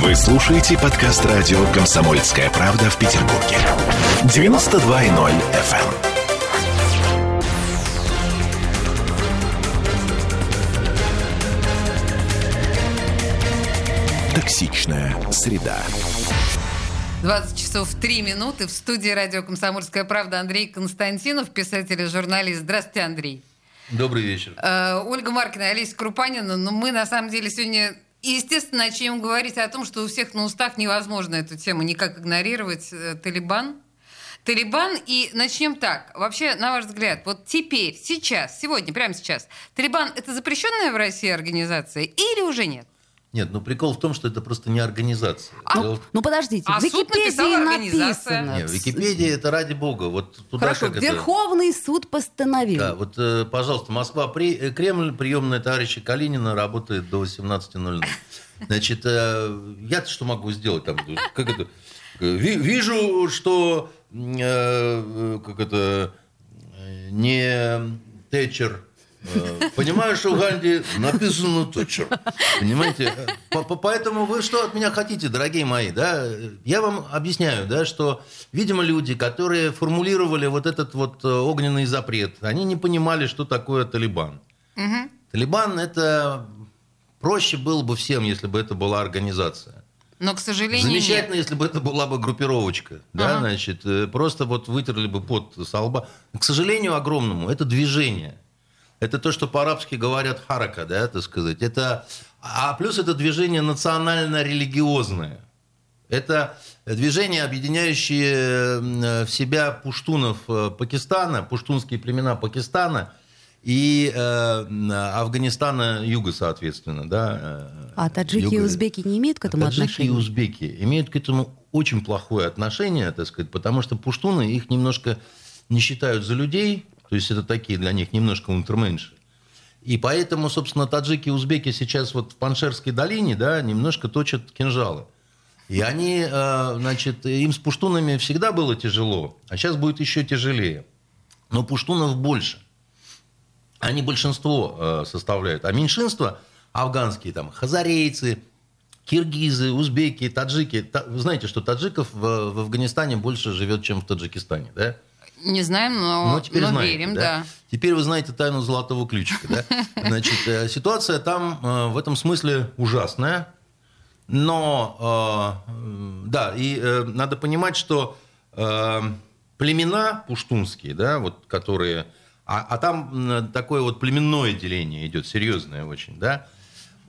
Вы слушаете подкаст радио «Комсомольская правда» в Петербурге. 92.0 FM. Токсичная среда. 20 часов 3 минуты. В студии радио «Комсомольская правда» Андрей Константинов, писатель и журналист. Здравствуйте, Андрей. Добрый вечер. Э, Ольга Маркина, Олеся Крупанина. Но мы, на самом деле, сегодня, естественно, начнем говорить о том, что у всех на устах невозможно эту тему никак игнорировать. Э, Талибан. Талибан. И начнем так. Вообще, на ваш взгляд, вот теперь, сейчас, сегодня, прямо сейчас, Талибан – это запрещенная в России организация или уже нет? Нет, ну прикол в том, что это просто не организация. А, Дело Ну подождите, А в Википедии написано. Не, в Википедии это ради бога. Вот туда Хорошо, как это... Верховный суд постановил. Да, вот, э, пожалуйста, Москва, при... э, Кремль, приемная товарища Калинина работает до 18.00. Значит, э, я-то что могу сделать там? Как это? Ви- Вижу, что э, как это не Тэтчер. Э, Понимаю, что в Ганди написано Тэтчер. Понимаете? По- по- Поэтому вы что от меня хотите, дорогие мои? Да? Я вам объясняю, да, что, видимо, люди, которые формулировали вот этот вот э, огненный запрет, они не понимали, что такое Талибан. Талибан – это проще было бы всем, если бы это была организация. Но, к сожалению, Замечательно, нет. если бы это была бы группировочка. Да, Ага. значит, э, просто вот вытерли бы пот со лба. К сожалению огромному, это движение. Это то, что по-арабски говорят харака, да, так сказать. Это, а плюс это движение национально-религиозное. Это движение, объединяющее э, в себя пуштунов э, Пакистана, пуштунские племена Пакистана и э, Афганистана юга, соответственно. Да, э, А таджики и юга. узбеки не имеют к этому Таджики и отношения? узбеки имеют к этому очень плохое отношение, так сказать, потому что пуштуны их немножко не считают за людей, то есть это такие для них немножко унтерменши. И поэтому, собственно, таджики и узбеки сейчас вот в Паншерской долине, да, немножко точат кинжалы. И они, э, значит, им с пуштунами всегда было тяжело, а сейчас будет еще тяжелее. Но пуштунов больше. Они большинство э, составляют. А меньшинство афганские, там, хазарейцы, киргизы, узбеки, таджики. Та- вы знаете, что таджиков в, в Афганистане больше живет, чем в Таджикистане, да? Не знаем, но, Ну, теперь но знаете, верим, да? да. Теперь вы знаете тайну золотого ключика, да? Значит, э, ситуация там э, в этом смысле ужасная. Но, э, да, и надо понимать, что племена пуштунские, да, вот которые... А, а там такое вот племенное деление идет, серьезное очень, да?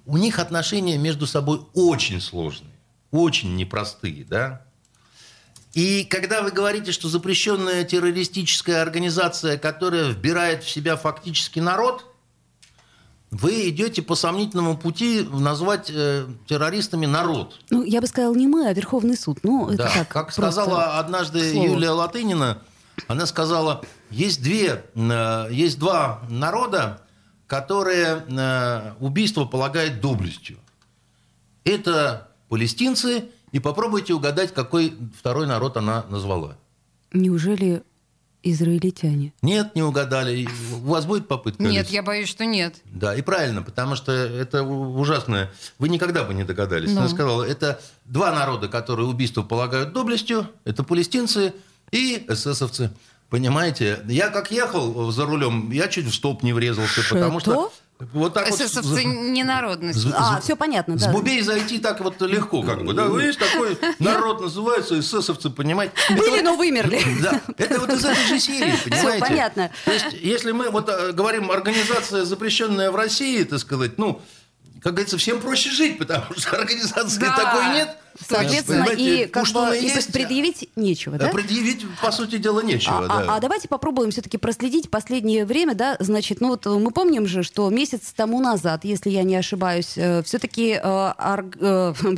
У них отношения между собой очень сложные, очень непростые, да? И когда вы говорите, что запрещенная террористическая организация, которая вбирает в себя фактически народ, вы идете по сомнительному пути назвать э, террористами народ. Ну, я бы сказала, не мы, а Верховный суд. Ну, это Да, так, как сказала однажды к слову. Юлия Латынина, она сказала, есть, две, э, есть два народа, которые э, убийство полагают доблестью. Это палестинцы, и попробуйте угадать, какой второй народ она назвала. Неужели израильтяне? Нет, не угадали. У вас будет попытка? Нет, Алис? я боюсь, что нет. Да, и правильно, потому что это ужасное. Вы никогда бы не догадались. Ну. Она сказала, это два народа, которые убийство полагают доблестью. Это палестинцы и эсэсовцы. Понимаете? Я как ехал за рулем, я чуть в столб не врезался, потому что... Вот так вот Эсэсовцы с- не народность. з- А, все понятно, С да. бубей зайти так вот легко, как бы. Да, есть такой народ, называется эсэсовцы, понимаете? Были, вот- но вымерли. да, это вот из этой же серии, понимаете? понятно. То есть, если мы вот э, говорим организация, запрещенная в России, так сказать, ну, как говорится, всем проще жить, потому что организации Да. такой нет. Соответственно, и как бы и есть, предъявить нечего, а да? предъявить, по сути дела, нечего. А, да. а- а давайте попробуем все-таки проследить последнее время, да, значит, ну вот э, мы помним же, что месяц тому назад, если я не ошибаюсь, все-таки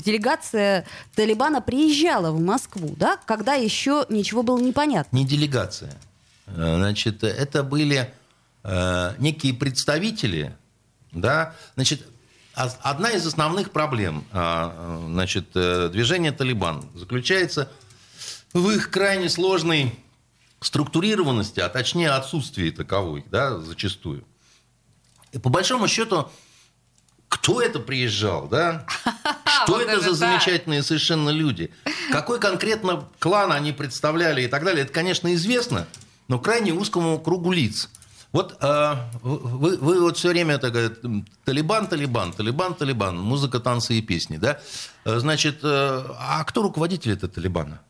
делегация Талибана приезжала в Москву, да, когда еще ничего было непонятно. Не делегация. Э, Значит, это были э, некие представители, да, значит, одна из основных проблем, а, э, значит, э, движения Талибан заключается в их крайне сложной структурированности, а точнее отсутствии таковой, да, зачастую. И по большому счету, кто это приезжал, да? Что вот это это за да. замечательные совершенно люди? Какой конкретно клан они представляли и так далее, это, конечно, известно, но крайне узкому кругу лиц. Вот э, вы, вы вот все время так говорите, Талибан, Талибан, Талибан, Талибан, музыка, танцы и песни, да? Э, Значит, э, а кто руководитель этого Талибана?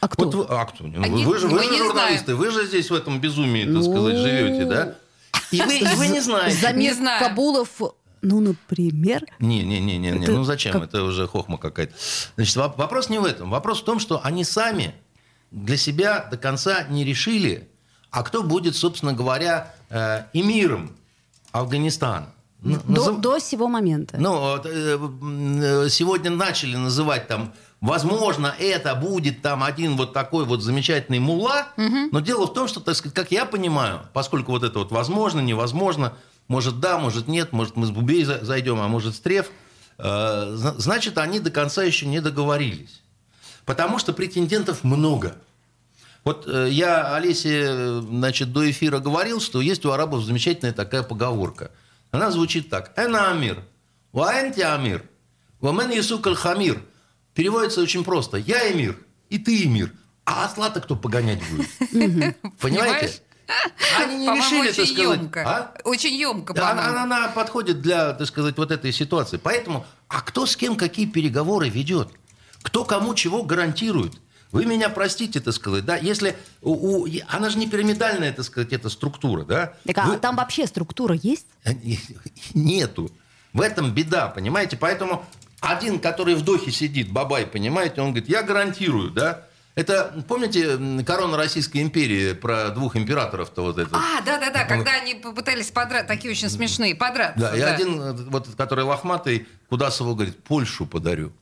А кто? Вот вы, а кто? А вы, вы же, вы же журналисты, вы же здесь в этом безумии, так Ну, сказать, живете, да? И вы, и вы не знаете. Замир Не. Кабулов, ну, например... Не, не, не, не, не. Это ну зачем? как- Это уже хохма какая-то. Значит, воп- вопрос не в этом. Вопрос в том, что они сами для себя до конца не решили, а кто будет, собственно говоря, эмиром Афганистана. Ну, До, назыв- до сего момента. ну, э, э, сегодня начали называть там, возможно, это будет там один вот такой вот замечательный мула, но дело в том, что, так сказать, как я понимаю, поскольку вот это вот возможно, невозможно, может да, может нет, может мы с Бубей за- зайдем, а может с Треф, э, зна- значит, они до конца еще не договорились. Потому что претендентов много. Вот э, я Олесе, э, значит, до эфира говорил, что есть у арабов замечательная такая поговорка. Она звучит так. «Эна амир, ваэнти амир, вамен ясук аль хамир». Переводится очень просто. «Я эмир, и ты эмир, а осла-то кто погонять будет?» Понимаете? Они не По-моему, решили, так очень сказать. емко. А? Очень емко, по-моему. она, она подходит для, так сказать, вот этой ситуации. Поэтому, а кто с кем какие переговоры ведет? Кто кому чего гарантирует? Вы меня простите, так сказать, да, если у, у- она же не пирамидальная, так сказать, эта структура, да? Так, а Вы- там вообще структура есть? Нету. В этом беда, понимаете? Поэтому один, который в Дохе сидит, бабай, понимаете, он говорит, я гарантирую, да? Это, помните, корона Российской империи про двух императоров-то вот это? А, да-да-да, когда они попытались подраться, такие очень смешные, подраться. Да, и один, э, вот, который лохматый, Кудасову говорит, Польшу подарю.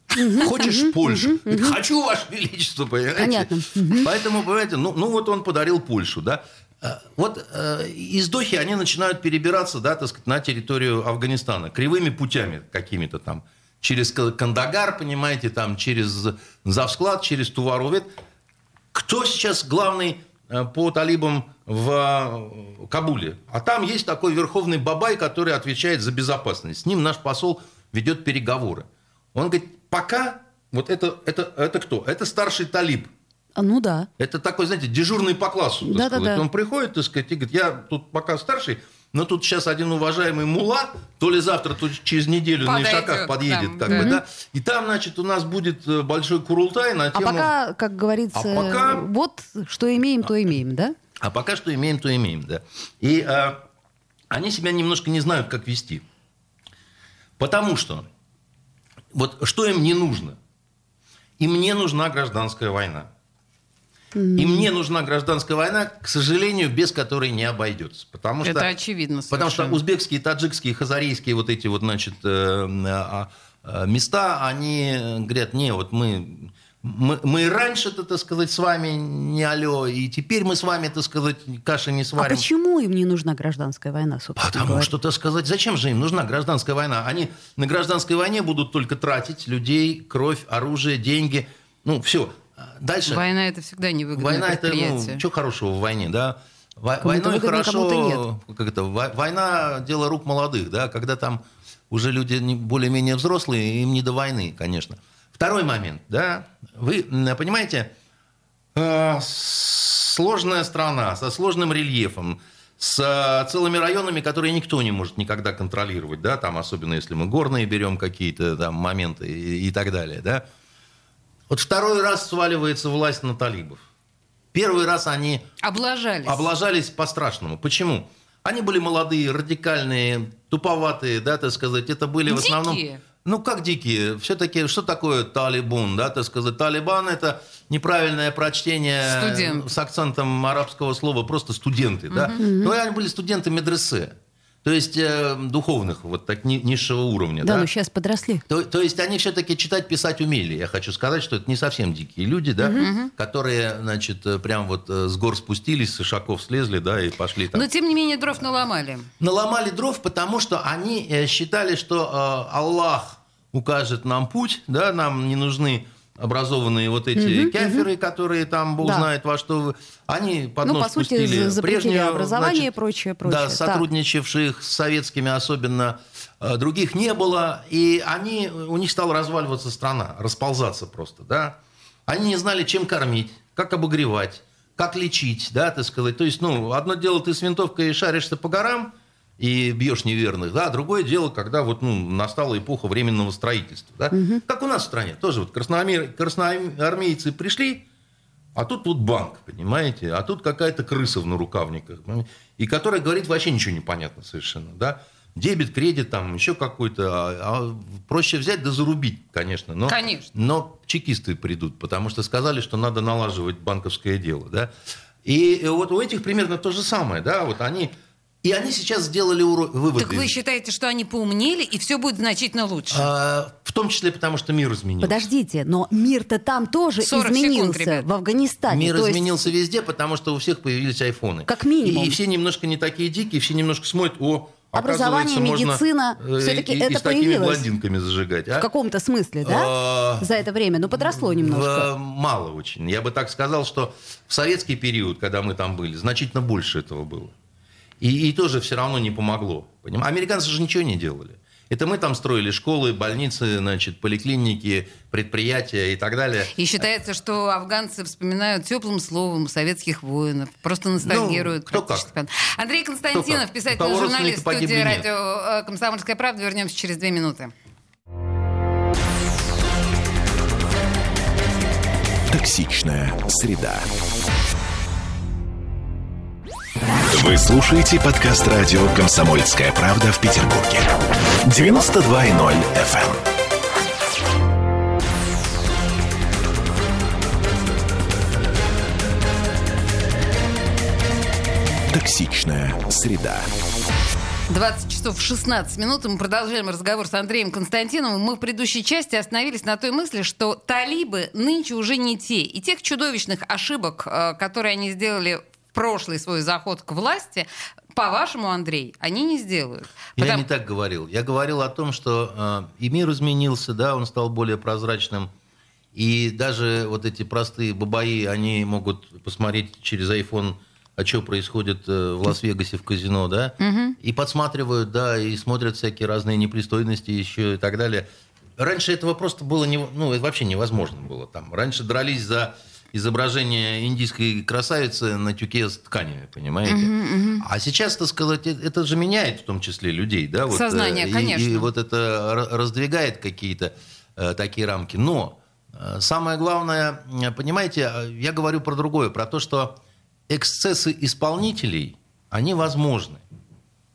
Хочешь Польшу? Хочу, Ваше Величество, понимаете? Понятно. Поэтому, понимаете, ну, ну вот он подарил Польшу, да. Э, Вот э, из Дохи они начинают перебираться, да, так сказать, на территорию Афганистана кривыми путями какими-то там. Через Ка- Кандагар, понимаете, там, через Завсклад, через Туварувет. Кто сейчас главный э, по талибам в э, Кабуле? А там есть такой верховный бабай, который отвечает за безопасность. С ним наш посол ведет переговоры. Он говорит, пока вот это, это, это кто? Это старший талиб. А, Ну да. Это такой, знаете, дежурный по классу. так Да-да-да. сказать. Он приходит, так сказать, и говорит, я тут пока старший, но тут сейчас один уважаемый мула, то ли завтра, то ли через неделю на Подойдет Ишаках к подъедет, нам, как да. бы, да. И там, значит, у нас будет э, большой курултай на А тему... пока, как говорится, А пока- вот что имеем, то имеем, да? А пока что имеем, то имеем, да. И э, они себя немножко не знают, как вести. Потому что вот что им не нужно? Им не нужна гражданская война. Им не нужна гражданская война, к сожалению, без которой не обойдется. Потому что, Это очевидно Потому что совершенно. узбекские, таджикские, хазарийские вот эти вот, значит, э, а, а, места, они э, говорят, не, вот мы, мы, мы и раньше-то, так сказать, с вами не алло, и теперь мы с вами, так сказать, каши не А сварим. почему им не нужна гражданская война, собственно Потому говоря? что, так сказать, зачем же им нужна гражданская война? Они на гражданской войне будут только тратить людей, кровь, оружие, деньги. Ну, все. Дальше. Война это всегда невыгодное Война это, ну, что хорошего в войне, да? Войной хорошо, как это, во- война дело рук молодых, да, когда там уже люди не- более-менее взрослые, им не до войны, конечно. Второй момент, да, вы понимаете, э, сложная страна со сложным рельефом, с э, целыми районами, которые никто не может никогда контролировать, да, там особенно если мы горные берем какие-то там моменты и, и так далее, да. Вот второй раз сваливается власть на талибов. Первый раз они Облажались. облажались по-страшному. Почему? Они были молодые, радикальные, туповатые, да, так сказать. Это были в основном... Дикие. Ну, как дикие? Все-таки, что такое талибун, да, так сказать? Талибан – это неправильное прочтение Студент. с акцентом арабского слова, просто студенты, да. Но они были студенты медресе, то есть э, духовных, вот так ни- низшего уровня, Да, да. ну сейчас подросли. То, то есть они все-таки читать, писать умели. Я хочу сказать, что это не совсем дикие люди, да, которые, значит, э, прям вот э, с гор спустились, с шаков слезли, да, и пошли там. Но тем не менее дров наломали. Наломали дров, потому что они э, считали, что э, Аллах укажет нам путь, да, нам не нужны образованные вот эти кеферы, которые там, бог Да. знает во что. Они под Ну, нос по сути, запретили прежнюю, образование значит, и прочее, прочее. Да, сотрудничавших с советскими особенно э, других не было, и они, у них стала разваливаться страна, расползаться просто, да. Они не знали, чем кормить, как обогревать, как лечить, да, так сказать. То есть, ну, одно дело, ты с винтовкой шаришься по горам и бьешь неверных, да, другое дело, когда вот, ну, настала эпоха временного строительства, да. Угу. Как у нас в стране, тоже вот красноармей... красноармейцы пришли, а тут вот банк, понимаете, а тут какая-то крыса в нарукавниках, и которая говорит вообще ничего не понятно совершенно, да дебет, кредит, там еще какой-то. А, а проще взять да зарубить, конечно. Но, конечно. Но чекисты придут, потому что сказали, что надо налаживать банковское дело, да. И вот у этих примерно то же самое, да, вот они... И они сейчас сделали выводы. Так вы считаете, что они поумнели, и все будет значительно лучше? А, в том числе потому, что мир изменился. Подождите, но мир-то там тоже изменился, секунд, в Афганистане. Мир То изменился есть... везде, потому что у всех появились айфоны. Как минимум. И, и все немножко не такие дикие, все немножко смотрят, о, образование, медицина, можно все-таки и, это и с появилось. такими блондинками зажигать. А? В каком-то смысле, да? А, За это время? Ну, подросло немножко. Мало очень. Я бы так сказал, что в советский период, когда мы там были, значительно больше этого было. И, и тоже все равно не помогло. Понимаете? Американцы же ничего не делали. Это мы там строили школы, больницы, значит, поликлиники, предприятия и так далее. И считается, что афганцы вспоминают теплым словом советских воинов, просто ностальгируют. Ну, кто как. Андрей Константинов, писательный журналист студии радио э, «Комсомольская правда». Вернемся через две минуты. Токсичная среда. Вы слушаете подкаст радио «Комсомольская правда» в Петербурге. 92.0 FM. Эм. Токсичная среда. 20 часов 16 минут, и мы продолжаем разговор с Андреем Константиновым. Мы в предыдущей части остановились на той мысли, что талибы нынче уже не те. И тех чудовищных ошибок, э, которые они сделали прошлый свой заход к власти, по-вашему, Андрей, они не сделают. Потому... Я не так говорил. Я говорил о том, что э, и мир изменился, да, он стал более прозрачным. И даже вот эти простые бабаи, они могут посмотреть через iPhone, а что происходит э, в Лас-Вегасе в казино, да, угу. и подсматривают, да, и смотрят всякие разные непристойности еще и так далее. Раньше этого просто было не, ну, вообще невозможно было. Там раньше дрались за изображение индийской красавицы на тюке с тканью, понимаете? Угу, угу. А сейчас, так сказать, э, это же меняет в том числе людей, да? Вот, Сознание, и, конечно. И вот это раздвигает какие-то э, такие рамки. Но э, самое главное, понимаете, э, я говорю про другое, про то, что эксцессы исполнителей, они возможны.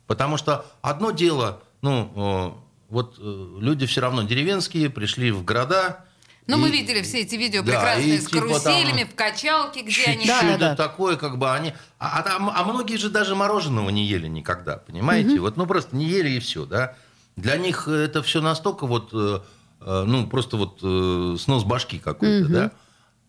Потому что одно дело, ну, э, вот э, люди все равно деревенские, пришли в города, ну, мы видели все эти видео да, прекрасные с типа каруселями, там, в качалке, где они... Да, да, такое, как бы они... А, а, а многие же даже мороженого не ели никогда, понимаете? Угу. Вот, ну, просто не ели и все, да? Для них это все настолько вот, э, э, ну, просто вот э, снос башки какой-то, угу. да?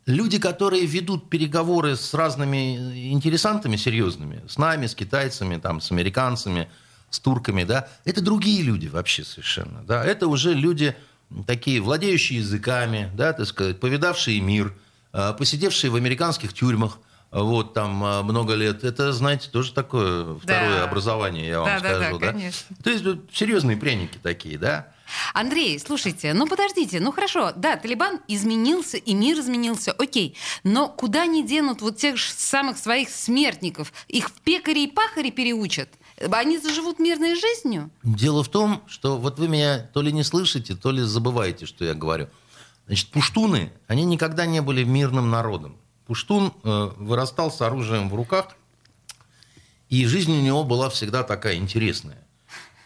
Люди, которые ведут переговоры с разными интересантами серьезными, с нами, с китайцами, там, с американцами, с турками, да, это другие люди вообще совершенно, да, это уже люди такие владеющие языками, да, так сказать, повидавшие мир, а, посидевшие в американских тюрьмах, вот там а, много лет. Это, знаете, тоже такое второе да. образование, я вам да, скажу. Да, да, конечно. То есть серьезные пряники такие, да. Андрей, слушайте, ну подождите, ну хорошо, да, Талибан изменился, и мир изменился, окей, но куда они денут вот тех же самых своих смертников? Их в пекари и пахари переучат? Они заживут мирной жизнью? Дело в том, что вот вы меня то ли не слышите, то ли забываете, что я говорю. Значит, пуштуны, они никогда не были мирным народом. Пуштун э, вырастал с оружием в руках, и жизнь у него была всегда такая интересная.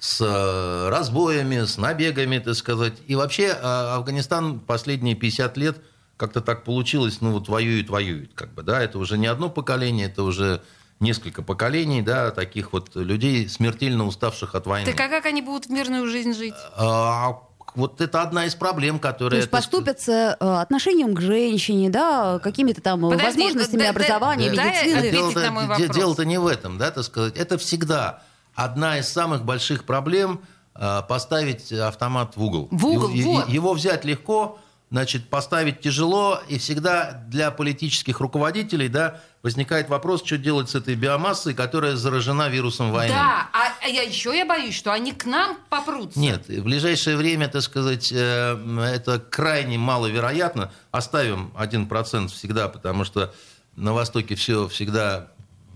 С э, разбоями, с набегами, так сказать. И вообще э, Афганистан последние 50 лет как-то так получилось, ну вот воюет, воюет, как бы, да, это уже не одно поколение, это уже несколько поколений, да, таких вот людей, смертельно уставших от войны. Так а как они будут в мирную жизнь жить? А, вот это одна из проблем, которая... То есть это... поступятся э, отношением к женщине, да, какими-то там Подожди, возможностями да, образования, да, медицины. Дело-то, дело-то не в этом, да, так сказать. Это всегда одна из самых больших проблем э, поставить автомат в угол. В угол, его, вот. его взять легко, значит, поставить тяжело, и всегда для политических руководителей, да, возникает вопрос, что делать с этой биомассой, которая заражена вирусом войны. Да, а, а я еще я боюсь, что они к нам попрутся. Нет, в ближайшее время, так сказать, э, это крайне маловероятно. Оставим 1% всегда, потому что на Востоке все всегда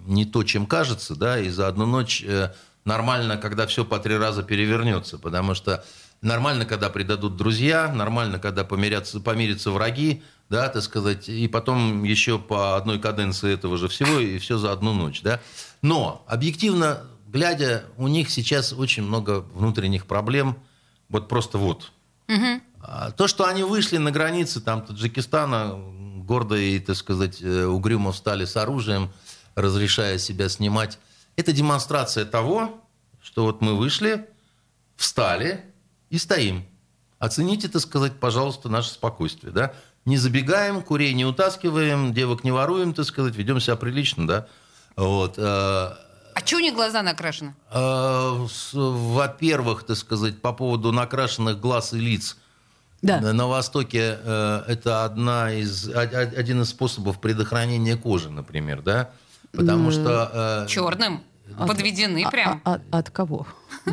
не то, чем кажется, да, и за одну ночь э, нормально, когда все по три раза перевернется, потому что нормально, когда предадут друзья, нормально, когда помирятся, помирятся враги, да, так сказать, и потом еще по одной каденции этого же всего, и все за одну ночь, да. Но, объективно, глядя, у них сейчас очень много внутренних проблем, вот просто вот. А То, что они вышли на границы там, Таджикистана, гордо и, так сказать, э, угрюмо встали с оружием, разрешая себя снимать, это демонстрация того, что вот мы вышли, встали и стоим. Оцените, так сказать, пожалуйста, наше спокойствие, да? Не забегаем, курей не утаскиваем, девок не воруем, так сказать, ведем себя прилично, да? Вот. э, А что у них глаза накрашены? э, Во-первых, так сказать, по поводу накрашенных глаз и лиц. Да. На Востоке э, это одна из, один из способов предохранения кожи, например, да? Потому что... э, Черным. Подведены А- прям. а- а- от кого?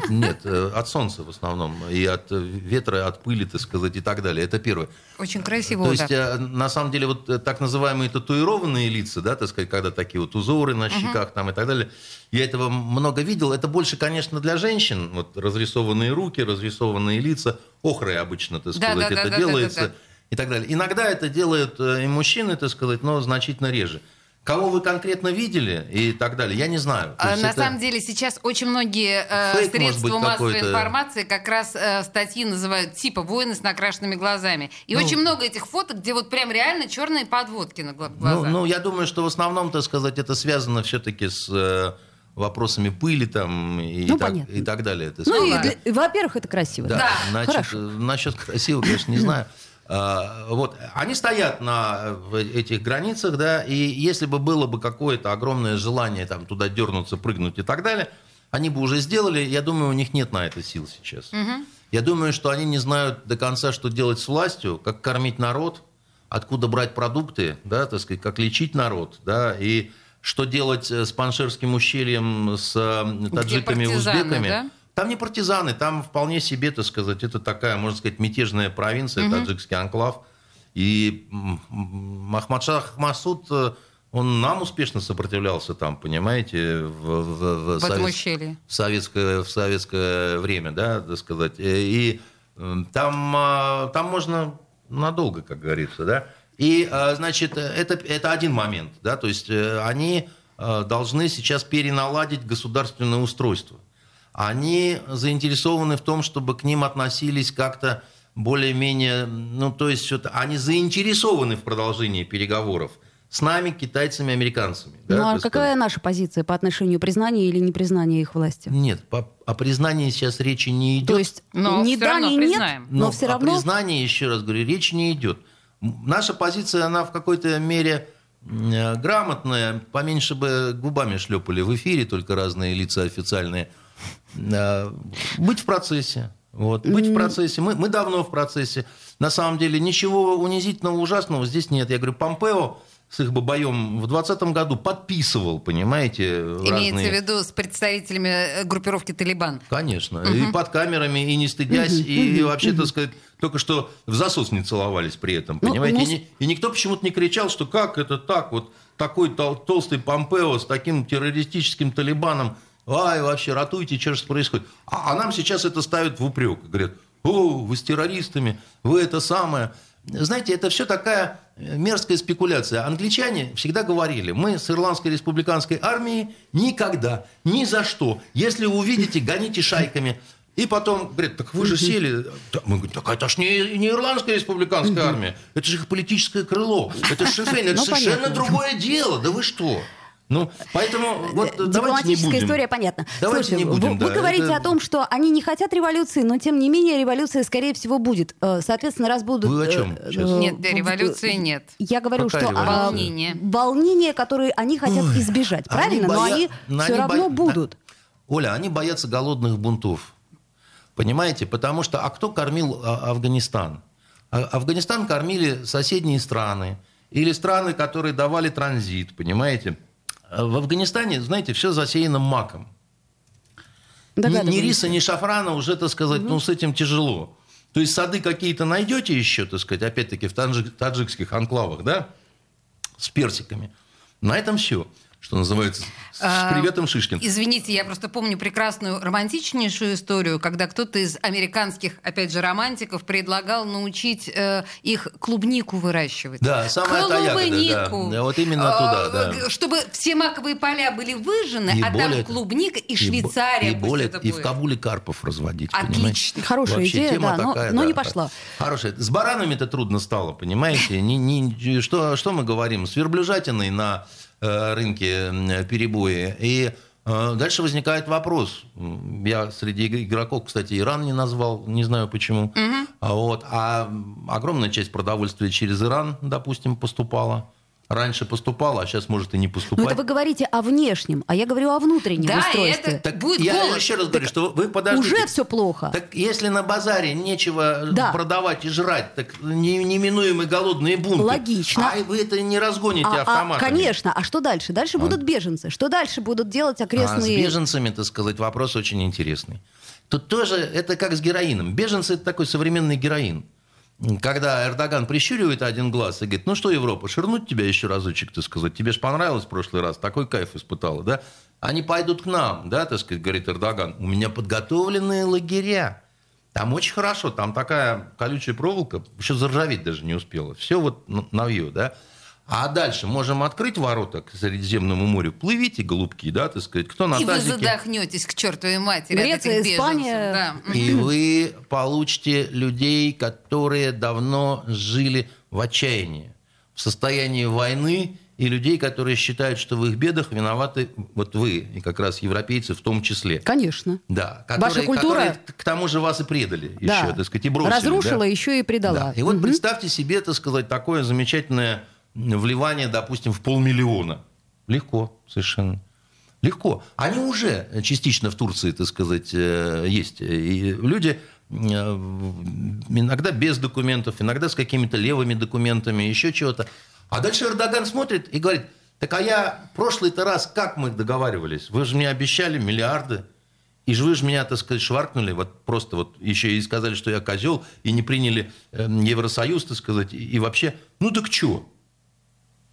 Нет, э, от солнца в основном, и от э, ветра, от пыли, так сказать, и так далее. Это первое. Очень красиво. То есть, так. э, на самом деле, вот так называемые татуированные лица, да, так сказать, когда такие вот узоры на щеках там и так далее, я этого много видел. Это больше, конечно, для женщин, вот разрисованные руки, разрисованные лица, охрой обычно, так Да, сказать, да, да, это да, да, делается да, да. и так далее. Иногда это делают и мужчины, так сказать, но значительно реже. Кого вы конкретно видели и так далее, я не знаю. То А, На это- самом деле сейчас очень многие э, Фейк, средства быть, массовой какой-то. информации как раз э, статьи называют типа «Воины с накрашенными глазами». И Ну. очень много этих фоток, где вот прям реально черные подводки на Ну, глазах. ну, я думаю, что в основном, так сказать, это связано все-таки с э, вопросами пыли там и, Ну, так, понятно. и так далее. Ну, и, для- во-первых, это красиво. Да, Да. значит, Хорошо. э, насчет красиво, конечно, не знаю. А, Вот, они стоят на этих границах, да, и если бы было бы какое-то огромное желание там туда дернуться, прыгнуть и так далее, они бы уже сделали. Я думаю, у них нет на это сил сейчас. Я думаю, что они не знают до конца, что делать с властью, как кормить народ, откуда брать продукты, да, так сказать, как лечить народ, да, и что делать э, с Паншерским ущельем, с э, таджиками и узбеками. да? Там не партизаны, там вполне себе, так сказать, это такая, можно сказать, мятежная провинция, таджикский анклав. И м, м, Ахмадшах Масуд, э, он нам успешно сопротивлялся там, понимаете, в, в- в В совет- в советское, в советское время, да, так сказать. Э, И там, а, там можно надолго, как говорится, да. И, а, значит, это, это один момент, да, то есть э, они должны сейчас переналадить государственное устройство. Они заинтересованы в том, чтобы к ним относились как-то более-менее, ну, то есть вот они заинтересованы в продолжении переговоров с нами, китайцами, американцами. да, ну, а какая сказать. наша позиция по отношению признания или непризнания их власти? Нет, по- о признании сейчас речи не идет. То есть Но ни всё да, равно ни нет, признаем. но, все о равно... признании, еще раз говорю, речи не идет. Наша позиция, она в какой-то мере э, грамотная, поменьше бы губами шлепали в эфире, только разные лица официальные. Э, Быть в процессе. Вот, быть в процессе. Мы, мы давно в процессе. На самом деле ничего унизительного, ужасного здесь нет. Я говорю, Помпео с их бабоем в 2020 году подписывал, понимаете, Имеется разные... в виду с представителями э, группировки «Талибан». Конечно. И под камерами, и не стыдясь, и, вообще, так сказать, только что в засос не целовались при этом, Ну, понимаете? ну, И, ни- и никто почему-то не кричал, что как это так, вот такой тол- толстый Помпео с таким террористическим талибаном, ай, вообще, ратуйте, что же происходит. А, а нам сейчас это ставят в упрек. Говорят, о, вы с террористами, вы это самое. Знаете, это все такая э, мерзкая спекуляция. Англичане всегда говорили, мы с Ирландской республиканской армией никогда, ни за что. Если увидите, гоните шайками. И потом говорят, так вы же сели. Мы говорим, так это ж не, не Ирландская республиканская армия, это же их политическое крыло, это ж Шефейн, это Ну, совершенно понятно. другое дело. Да вы что? Ну, поэтому вот давайте не Дипломатическая будем. история понятна. Давайте Слушай, не будем, вы, вы да, говорите это- о том, что они не хотят революции, но тем не менее революция, скорее всего, будет. Э, Соответственно, раз будут... Вы о чем э, сейчас? э, Нет, в- революции нет. Я говорю, Какая что революция? Волнение. волнения, которые они хотят избежать, правильно? но боя- они но все они равно боя- будут. Оля, они боятся голодных бунтов. Понимаете? Потому что, а кто кормил а, Афганистан? А- Афганистан кормили соседние страны или страны, которые давали транзит, понимаете? В Афганистане, знаете, все засеяно маком. Ни, ни риса, ни шафрана уже, так сказать, ну, с этим тяжело. То есть сады какие-то найдете еще, так сказать, опять-таки в таджик- таджикских анклавах, да, с персиками. На этом все, что называется, с А, приветом Шишкин. Извините, я просто помню прекрасную романтичнейшую историю, когда кто-то из американских, опять же, романтиков предлагал научить э, их клубнику выращивать. Да, самая та ягода, да. Клубнику. Да, вот именно А, туда, да. Чтобы все маковые поля были выжжены, И а более- там клубника и Швейцария. И, более, это и в. Кабуле карпов разводить, Отлично. понимаете? Хорошая Вообще идея, тема да, но, такая, но да. не пошла. Хорошая. С баранами-то трудно стало, понимаете? Не, не- что, что мы говорим? С верблюжатиной на э, рынке м, перебои. И э, дальше возникает вопрос. Я среди иг- игроков, кстати, Иран не назвал, не знаю почему. А, вот, а огромная часть продовольствия через Иран, допустим, поступала. Раньше поступала, а сейчас может и не Но поступать. это вы говорите о внешнем, а я говорю о внутреннем Да, устройстве. это- Так Будет я голод. еще раз говорю, что вы подождите. Уже все плохо. Так если на базаре нечего Да. продавать и жрать, так не- неминуемые голодные бунты. Логично. А вы это не разгоните А- а, автоматами. конечно. А что дальше? Дальше будут беженцы. Что дальше будут делать А с окрестные... беженцами, так сказать, вопрос очень интересный. Тут тоже это как с героином. Беженцы – это такой современный героин. Когда Эрдоган прищуривает один глаз и говорит, ну что, Европа, ширнуть тебя еще разочек, так сказать, тебе же понравилось в прошлый раз, такой кайф испытала, да? Они пойдут к нам, да, так сказать, говорит Эрдоган. У меня подготовленные лагеря. Там очень хорошо, там такая колючая проволока, еще заржаветь даже не успела. Все вот н- навье, да? А дальше можем открыть ворота к Средиземному морю. Плывите, голубки, да, так сказать. Кто на И вы тазике? задохнетесь к чертовой матери Греция, от этих Испания. беженцев. Да. И вы получите людей, которые давно жили в отчаянии, в состоянии войны, и людей, которые считают, что в их бедах виноваты вот вы, и как раз европейцы в том числе. Конечно. Да, Ваша которые, культура- которые к тому же вас и предали Да. еще, так сказать, и бросили. Разрушила, да? еще и предала. Да. И вот представьте себе, так сказать, такое замечательное вливание, допустим, в полмиллиона. Легко совершенно. Легко. Они уже частично в Турции, так сказать, э, есть. И люди э, иногда без документов, иногда с какими-то левыми документами, еще чего-то. А дальше Эрдоган смотрит и говорит, так а я прошлый-то раз как мы договаривались? Вы же мне обещали миллиарды. И же вы же меня, так сказать, шваркнули, вот просто вот еще и сказали, что я козел, и не приняли э, Евросоюз, так сказать, и, вообще, ну так что?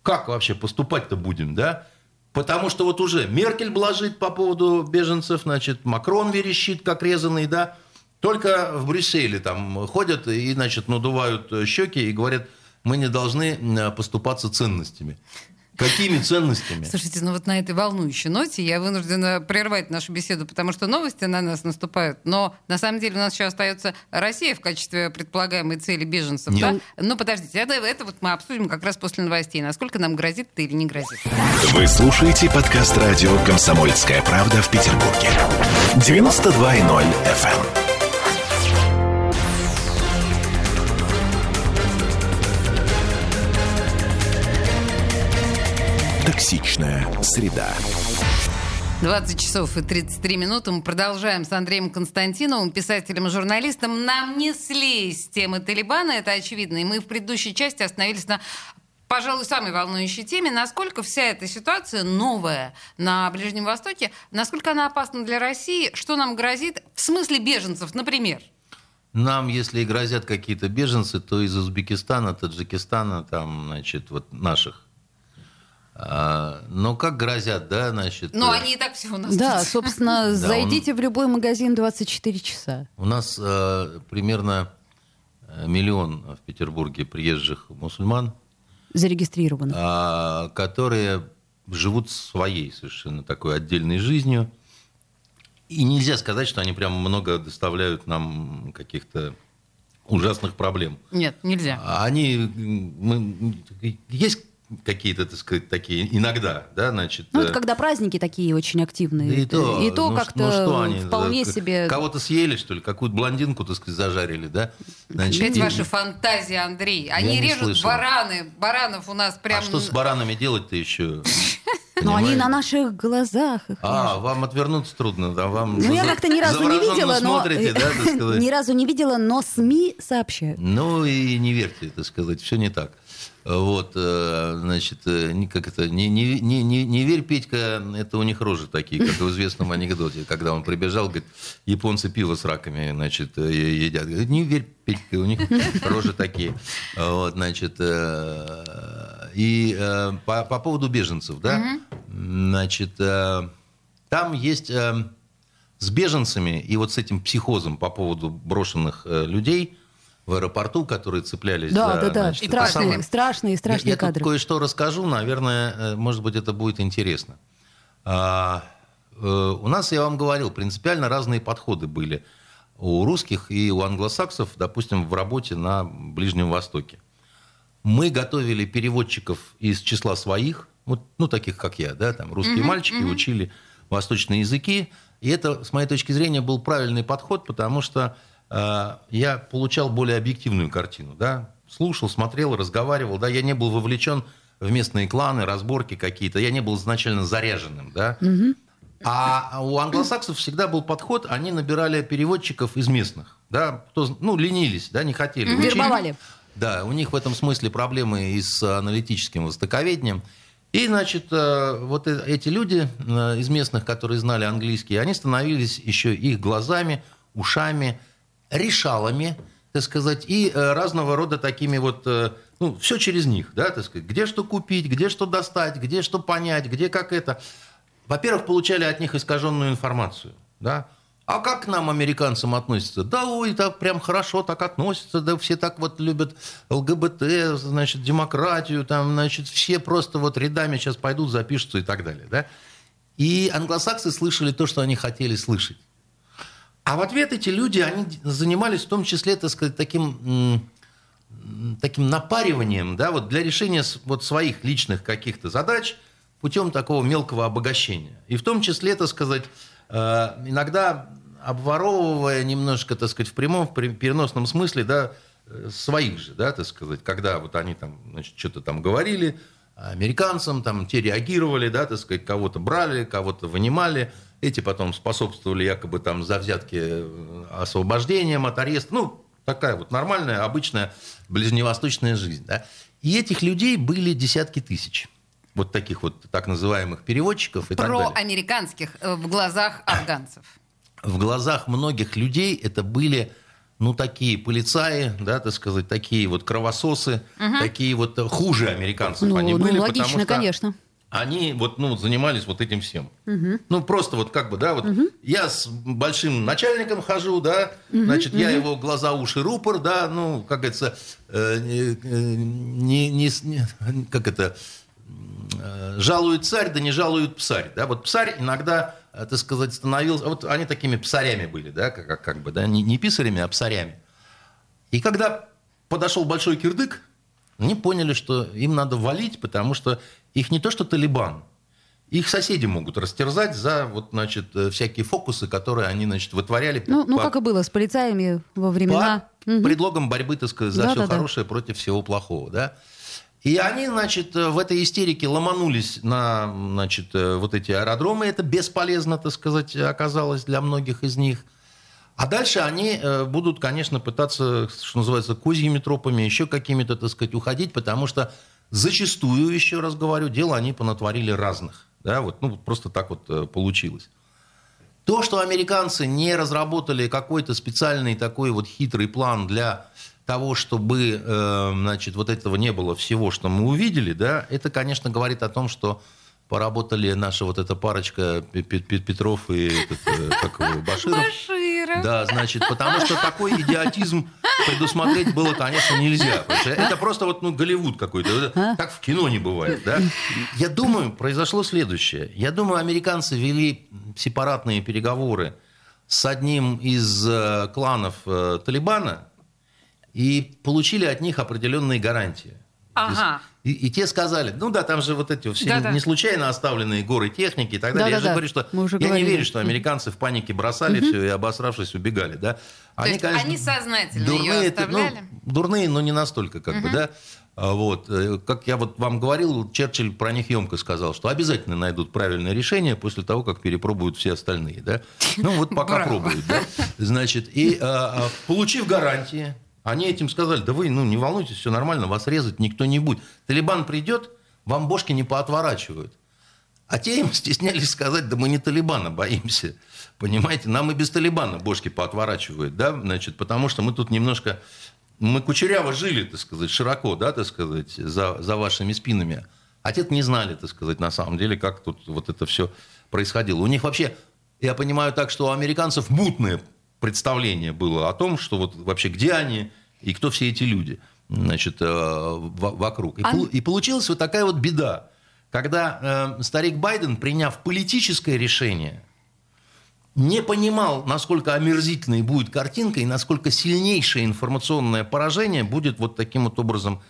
Как вообще поступать-то будем, да? Потому что вот уже Меркель блажит по поводу беженцев, значит, Макрон верещит, как резанный, да? Только в Брюсселе там ходят и, значит, надувают щеки и говорят, мы не должны э, поступаться ценностями. Какими ценностями? Слушайте, ну вот на этой волнующей ноте я вынуждена прервать нашу беседу, потому что новости на нас наступают. Но на самом деле у нас еще остается Россия в качестве предполагаемой цели беженцев. Нет. Да? Но подождите, это, это вот мы обсудим как раз после новостей. Насколько нам грозит это или не грозит. Вы слушаете подкаст радио «Комсомольская правда» в Петербурге. 92.0 FM. Токсичная среда. 20 часов и 33 минуты. Мы продолжаем с Андреем Константиновым, писателем и журналистом. Нам несли с темы Талибана, это очевидно. И мы в предыдущей части остановились на пожалуй, самой волнующей теме, насколько вся эта ситуация новая на Ближнем Востоке, насколько она опасна для России, что нам грозит в смысле беженцев, например. Нам, если и грозят какие-то беженцы, то из Узбекистана, Таджикистана, там, значит, вот наших. А, но как грозят, да, значит... Э, они и так все у нас Да, тут. собственно, Да, зайдите в любой магазин 24 часа. У нас э, примерно э, миллион в Петербурге приезжих мусульман, Зарегистрировано. а, которые живут своей совершенно такой отдельной жизнью. И нельзя сказать, что они прям много доставляют нам каких-то ужасных проблем. Нет, нельзя. А Они, мы, есть какие-то, так сказать, такие иногда, да, значит. Ну, э, это когда праздники такие очень активные. и то, И то ну, как-то ну, что они, вполне да, себе... Кого-то съели, что ли? Какую-то блондинку, так сказать, зажарили, да? Значит, Опять и- ваши фантазии, Андрей. Они режут слышал. бараны. Баранов у нас прям... А что с баранами делать-то еще? Но они на наших глазах. их А, вам отвернуться трудно, да? Вам Ну, я как-то ни разу не видела, но... смотрите, да, так сказать? Ни разу не видела, но СМИ сообщают. Ну и не верьте, так сказать, все не так. Вот, э, значит, э, не- как это, не, не, не, не, не верь, Петька, это у них рожи такие, как в известном анекдоте, когда он прибежал, говорит, японцы пиво с раками, значит, э, едят. Говорит, не верь, Петька, у них рожи такие. Вот, значит, и по, по поводу беженцев, да, значит, там есть с беженцами и вот с этим психозом по поводу брошенных людей в аэропорту, которые цеплялись Да, за... да, да. это Страшные, самое. страшные, страшные Я, я кадры. тут кое-что расскажу, наверное, э, может быть, это будет интересно. А, э, у нас, я вам говорил, принципиально разные подходы были у русских и у англосаксов, допустим, в работе на Ближнем Востоке. Мы готовили переводчиков из числа своих, вот, ну, таких, как я, да, там, русские мальчики учили восточные языки, и это, с моей точки зрения, был правильный подход, потому что я получал более объективную картину, да, слушал, смотрел, разговаривал, да, я не был вовлечен в местные кланы, разборки какие-то, я не был изначально заряженным, да. А у англосаксов всегда был подход, они набирали переводчиков из местных, да, кто, ну, ленились, да, не хотели. учить. Вербовали. Да, у них в этом смысле проблемы и с аналитическим востоковедением. И, значит, э, вот э- эти люди э, из местных, которые знали английский, они становились еще их глазами, ушами, решалами, так сказать, и э, разного рода такими вот, э, ну, все через них, да, так сказать, где что купить, где что достать, где что понять, где как это. Во-первых, получали от них искаженную информацию, да, а как к нам, американцам, относятся? Да, ой, так прям хорошо так относятся, да все так вот любят ЛГБТ, значит, демократию, там, значит, все просто вот рядами сейчас пойдут, запишутся и так далее, да? И англосаксы слышали то, что они хотели слышать. А в ответ эти люди, они занимались в том числе, так сказать, таким, таким напариванием, да, вот для решения вот своих личных каких-то задач путем такого мелкого обогащения. И в том числе, так сказать, э, иногда обворовывая немножко, так сказать, в прямом, в переносном смысле, да, э, своих же, да, так сказать, когда вот они там, значит, что-то там говорили, американцам, там, те реагировали, да, так сказать, кого-то брали, кого-то вынимали, эти потом способствовали якобы там за взятки э, освобождением от ареста, ну, такая вот нормальная, обычная ближневосточная жизнь, да. И этих людей были десятки тысяч, вот таких вот так называемых переводчиков и так далее. Проамериканских э, в глазах афганцев. в глазах многих людей это были, ну, такие полицаи, да, так сказать, такие вот кровососы, такие вот э, хуже американцев Ну, они ну, были, логично, потому что конечно. Они вот, ну, занимались вот этим всем. Ну, просто вот как бы, да, вот я с большим начальником хожу, да, значит, я его глаза, уши, рупор, да, ну, как говорится, э, не, не- не не- как это, э, жалует царь, да не жалует псарь. Да? Вот псарь иногда, э, так сказать, становился... Вот они такими псарями были, да, как, как- как бы, да, не, не писарями, а псарями. И когда подошел большой кирдык, они поняли, что им надо валить, потому что их не то что Талибан, их соседи могут растерзать за вот, значит, э, всякие фокусы, которые они, значит, вытворяли. по- Ну, ну, по- как и было с полицаями во времена... под предлогом борьбы, так сказать, за Да, все да, да. хорошее против всего плохого, да. И они, значит, в этой истерике ломанулись на, значит, э, вот эти аэродромы. Это бесполезно, так сказать, оказалось для многих из них. А дальше они э, будут, конечно, пытаться, что называется, козьими тропами, еще какими-то, так сказать, уходить, потому что зачастую, еще раз говорю, дело они понатворили разных. Да, вот, ну, просто так вот э, получилось. То, что американцы не разработали какой-то специальный такой вот хитрый план для того, чтобы, э, значит, вот этого не было всего, что мы увидели, да, это, конечно, говорит о том, что поработали наша вот эта парочка Пе- Пе- Пе- Петров и этот, э, как его, Баширов. Баширов. Да, значит, потому что такой идиотизм предусмотреть было, конечно, нельзя. Это просто вот, ну, Голливуд какой-то. Это Как в кино не бывает, да? Я думаю, произошло следующее. Я думаю, американцы вели сепаратные переговоры с одним из э, кланов э, Талибана и получили от них определенные гарантии. Ага. И, и те сказали, ну да, там же вот эти все Да-да. не случайно оставленные горы техники и так далее. Я же Да-да-да. говорю, что уже я говорили. не верю, что американцы в панике бросали все и обосравшись убегали, да. То есть они сознательно дурные, ее это, оставляли? ну, дурные, но не настолько, как бы, да. А Вот, э, как я вот вам говорил, Черчилль про них емко сказал, что обязательно найдут правильное решение после того, как перепробуют все остальные, да. Ну вот пока Браво. пробуют, да. Значит, и а, а, получив гарантии, они этим сказали, да вы, ну, не волнуйтесь, все нормально, вас резать никто не будет. Талибан придет, вам бошки не поотворачивают. А те им стеснялись сказать, да мы не Талибана боимся. Понимаете, нам и без Талибана бошки поотворачивают, да, значит, потому что мы тут немножко, мы кучеряво жили, так сказать, широко, да, так сказать, за, за вашими спинами. А те не знали, так сказать, на самом деле, как тут вот это все происходило. У них вообще, я понимаю так, что у американцев мутное представление было о том, что вот вообще где они и кто все эти люди, значит, э, во- вокруг. И, А- и получилась вот такая вот беда, когда э, старик Байден, приняв политическое решение, не понимал, насколько омерзительной будет картинка и насколько сильнейшее информационное поражение будет вот таким вот образом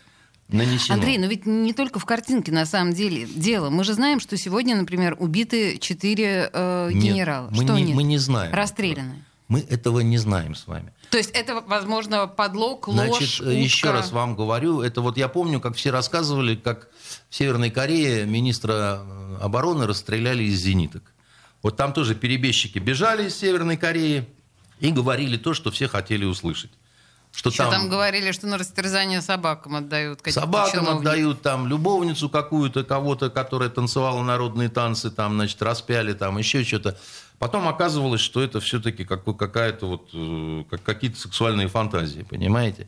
нанесено. Андрей, но ведь не только в картинке на самом деле дело. Мы же знаем, что сегодня, например, убиты четыре э, Нет, генерала. мы что не- нет? мы не знаем Расстреляны. Мы этого не знаем с вами. То есть это, возможно, подлог, ложь, Значит, утка. еще раз вам говорю, это вот я помню, как все рассказывали, как в Северной Корее министра э, обороны расстреляли из зениток. Вот там тоже перебежчики бежали из Северной Кореи и говорили то, что все хотели услышать. Что Еще там... говорили, что на растерзание собакам отдают. Собакам чиновников. отдают там любовницу какую-то, кого-то, которая танцевала народные танцы, там, значит, распяли, там, еще что-то. Потом оказывалось, что это все-таки какая-то вот, э, как- какие-то сексуальные фантазии, понимаете?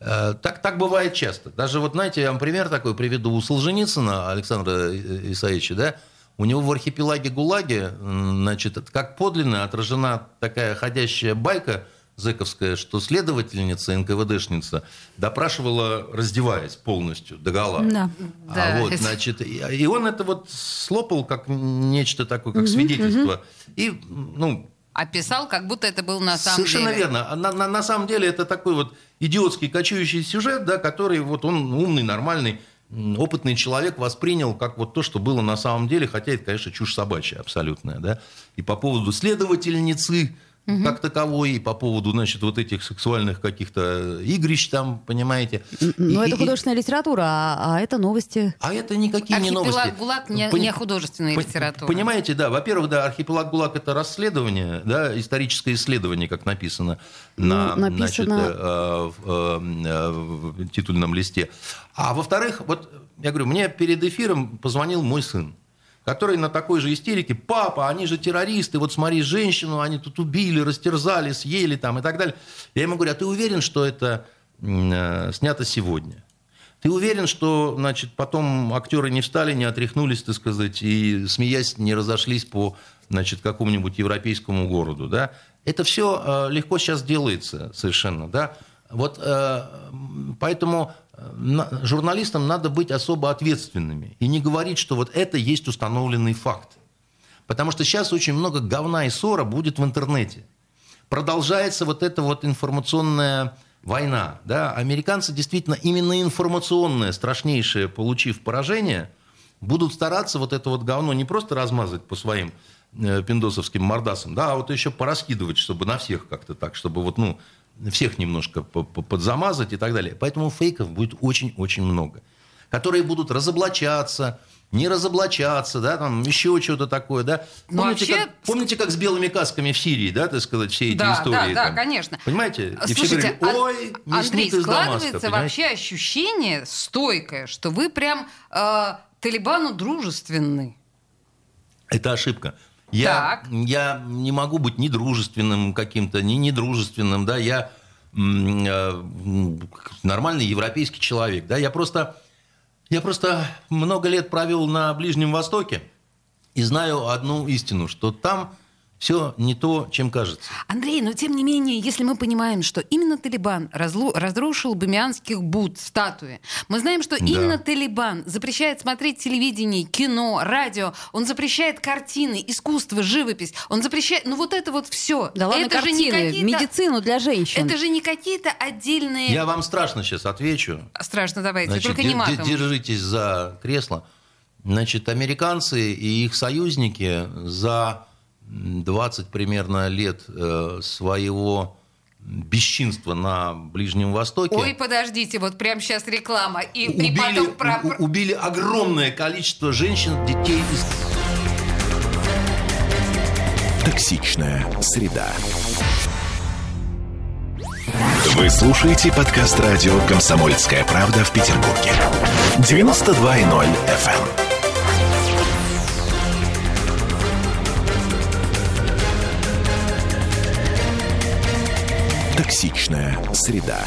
Э, Так, так бывает часто. Даже вот, знаете, я вам пример такой приведу. У Солженицына Александра Исаевича, да, у него в архипелаге ГУЛАГе, значит, как подлинно отражена такая ходящая байка зэковская, что следовательница, НКВДшница, допрашивала, раздеваясь полностью, догола. Да. А Да, вот, значит, и, и он это вот слопал как нечто такое, как свидетельство. И, ну, Описал, как будто это был на самом совершенно деле. верно. А На, на- на самом деле это такой вот идиотский кочующий сюжет, да, который вот он умный, нормальный, опытный человек воспринял как вот то, что было на самом деле, хотя это, конечно, чушь собачья абсолютная, да. И по поводу следовательницы как таковой, и по поводу, значит, вот этих сексуальных каких-то игрищ там, понимаете. Но И- это и- художественная литература, а, а это новости. а это никакие не Архипелаг новости. ГУЛАГ не- не художественная пон- литература. Понимаете, да. Во-первых, да, архипелаг ГУЛАГ это расследование, да, историческое исследование, как написано на Ну, написано- значит, э, э, э, в титульном листе. А во-вторых, вот я говорю, мне перед эфиром позвонил мой сын который на такой же истерике, папа, они же террористы, вот смотри, женщину они тут убили, растерзали, съели там и так далее. Я ему говорю, а ты уверен, что это э, снято сегодня? Ты уверен, что, значит, потом актеры не встали, не отряхнулись, так сказать, и, смеясь, не разошлись по, значит, какому-нибудь европейскому городу, да? Это все легко сейчас делается совершенно, да? Вот э, поэтому э, журналистам надо быть особо ответственными и не говорить, что вот это есть установленный факт. Потому что сейчас очень много говна и ссора будет в интернете. Продолжается вот эта вот информационная война. Да? Американцы действительно именно информационное, страшнейшее, получив поражение, будут стараться вот это вот говно не просто размазать по своим э, пиндосовским мордасам, да, а вот еще пораскидывать, чтобы на всех как-то так, чтобы вот, ну, всех немножко по- по- подзамазать и так далее. Поэтому фейков будет очень-очень много, которые будут разоблачаться, не разоблачаться, да, там еще что-то такое, да. Ну, Помните, вообще- как, помните, как с белыми касками в Сирии, да, так сказать, все эти Да, истории? да, да, там? конечно. Понимаете? И все Слушайте, говорили, Ан- ой, Андрей, из Дамаска, складывается понимаете? вообще ощущение стойкое, что вы прям э, Талибану дружественны. Это ошибка. Я, Так. я не могу быть ни дружественным каким-то, ни недружественным, да, я э, нормальный европейский человек, да, я просто, я просто много лет провел на Ближнем Востоке и знаю одну истину, что там все не то, чем кажется. Андрей, но тем не менее, если мы понимаем, что именно Талибан разлу- разрушил бамианских Буд, статуи, мы знаем, что Да. именно Талибан запрещает смотреть телевидение, кино, радио, он запрещает картины, искусство, живопись, он запрещает, ну вот это вот все. Да ладно, это же не картины, какие-то, медицину для женщин. это же не какие-то отдельные. Я вам страшно сейчас отвечу. Страшно, давайте, Значит, только не матом. держитесь за кресло. Значит, американцы и их союзники за 20 примерно лет э, своего бесчинства на Ближнем Востоке Ой, подождите, вот прямо сейчас реклама. И, и убили, потом про... у- убили огромное количество женщин, детей и Токсичная среда. Вы слушаете подкаст радио «Комсомольская правда» в Петербурге. 92.0 FM. Токсичная среда.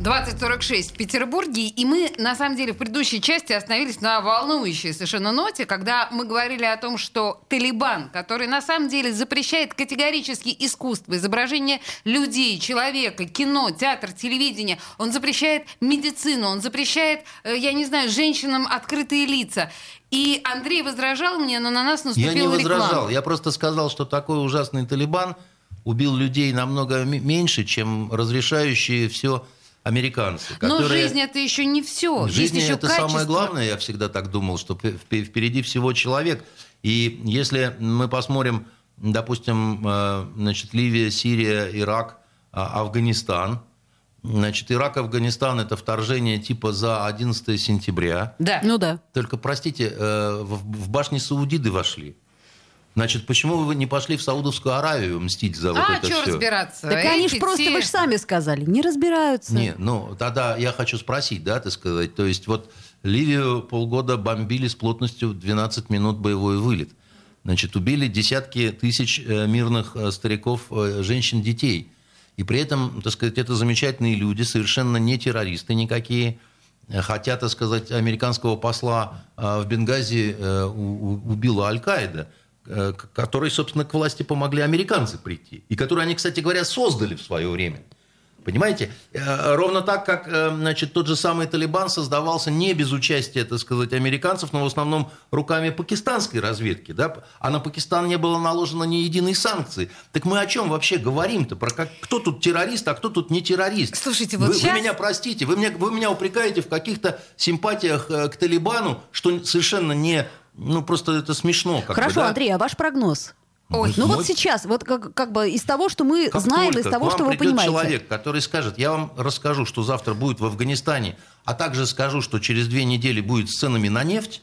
2046 в Петербурге, и мы, на самом деле, в предыдущей части остановились на волнующей совершенно ноте, когда мы говорили о том, что Талибан, который на самом деле запрещает категорически искусство, изображение людей, человека, кино, театр, телевидение, он запрещает медицину, он запрещает, э, я не знаю, женщинам открытые лица. И Андрей возражал мне, но на нас наступила Я не возражал. реклама. Я просто сказал, что такой ужасный Талибан убил людей намного меньше, чем разрешающие все американцы. Но которые- жизнь это еще не все. В жизни Есть еще это качество. самое главное, я всегда так думал, что впереди всего человек. И если мы посмотрим, допустим, э, значит, Ливия, Сирия, Ирак, а- Афганистан, значит, Ирак, Афганистан – это вторжение типа за 11 сентября. Да. Ну да. Только, простите, э, в в башни Саудиды вошли. Значит, почему вы не пошли в Саудовскую Аравию мстить за вот а это что все? разбираться? Так они же Эти просто, вы же сами сказали, не разбираются. Не, ну тогда я хочу спросить, да, так сказать. То есть вот Ливию полгода бомбили с плотностью в 12 минут боевой вылет. Значит, убили десятки тысяч э, мирных э, стариков, э, женщин, детей. И при этом, так сказать, это замечательные люди, совершенно не террористы никакие. Хотя, так сказать, американского посла в Бенгази убила Аль-Каида, э, к- которой, собственно, к власти помогли американцы прийти. И которую они, кстати говоря, создали в свое время. Понимаете? Э, Ровно так, как э, значит, тот же самый Талибан создавался не без участия, так сказать, американцев, но в основном руками пакистанской разведки. Да? А на Пакистан не было наложено ни единой санкции. Так мы о чем вообще говорим-то? Про как, кто тут террорист, а кто тут не террорист? Слушайте, вот вы, сейчас- вы меня простите, вы меня, вы меня упрекаете в каких-то симпатиях к Талибану, что совершенно не... Ну, просто это смешно. как бы, Хорошо, да? Андрей, а ваш прогноз? Ой, Ну Мой- вот сейчас, вот как, как бы из того, что мы Как знаем, только из того, к вам что вы понимаете. человек, который скажет, я вам расскажу, что завтра будет в Афганистане, а также скажу, что через две недели будет с ценами на нефть,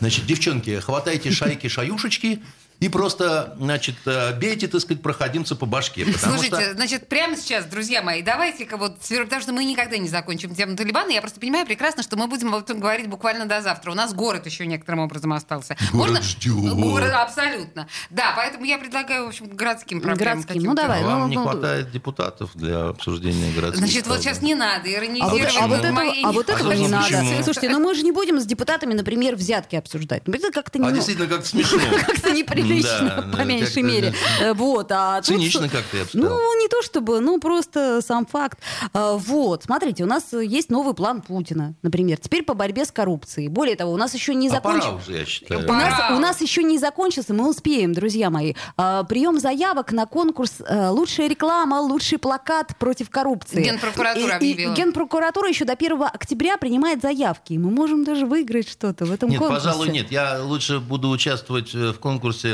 значит, девчонки, хватайте шайки-шаюшечки и просто, значит, э, бейте, так сказать, проходимца по башке. Слушайте, что... значит, прямо сейчас, друзья мои, давайте-ка вот, потому что мы никогда не закончим тему Талибана, я просто понимаю прекрасно, что мы будем об этом говорить буквально до завтра. У нас город еще некоторым образом остался. Город ждет. Город, абсолютно. Да, поэтому я предлагаю, в общем, городским проблемам Городским, каким-то. ну давай. Вам ну, не ну, хватает депутатов для обсуждения городских Значит, вот сейчас проблем. не надо А вот, иронизировать а вот моей- а вот этого А не надо. почему? Слушайте, ну мы же не будем с депутатами, например, взятки обсуждать. Ну, Это как-то не, А действительно, как смешно. как-то неприлично, Да, по меньшей как-то, мере. да. Э, Вот, а тут Цинично что- как-то, я бы сказал. Ну, не то чтобы, ну, просто сам факт. А, Вот, смотрите, у нас есть новый план Путина, например, теперь по борьбе с коррупцией. Более того, у нас еще не А пора закончился... уже, я считаю. У нас, у нас еще не закончился, мы успеем, друзья мои. А, прием заявок на конкурс а, «Лучшая реклама, лучший плакат против коррупции». Генпрокуратура И- и объявила. Генпрокуратура еще до 1 октября принимает заявки. И мы можем даже выиграть что-то в этом Нет, конкурсе. пожалуй, нет. Я лучше буду участвовать э, в конкурсе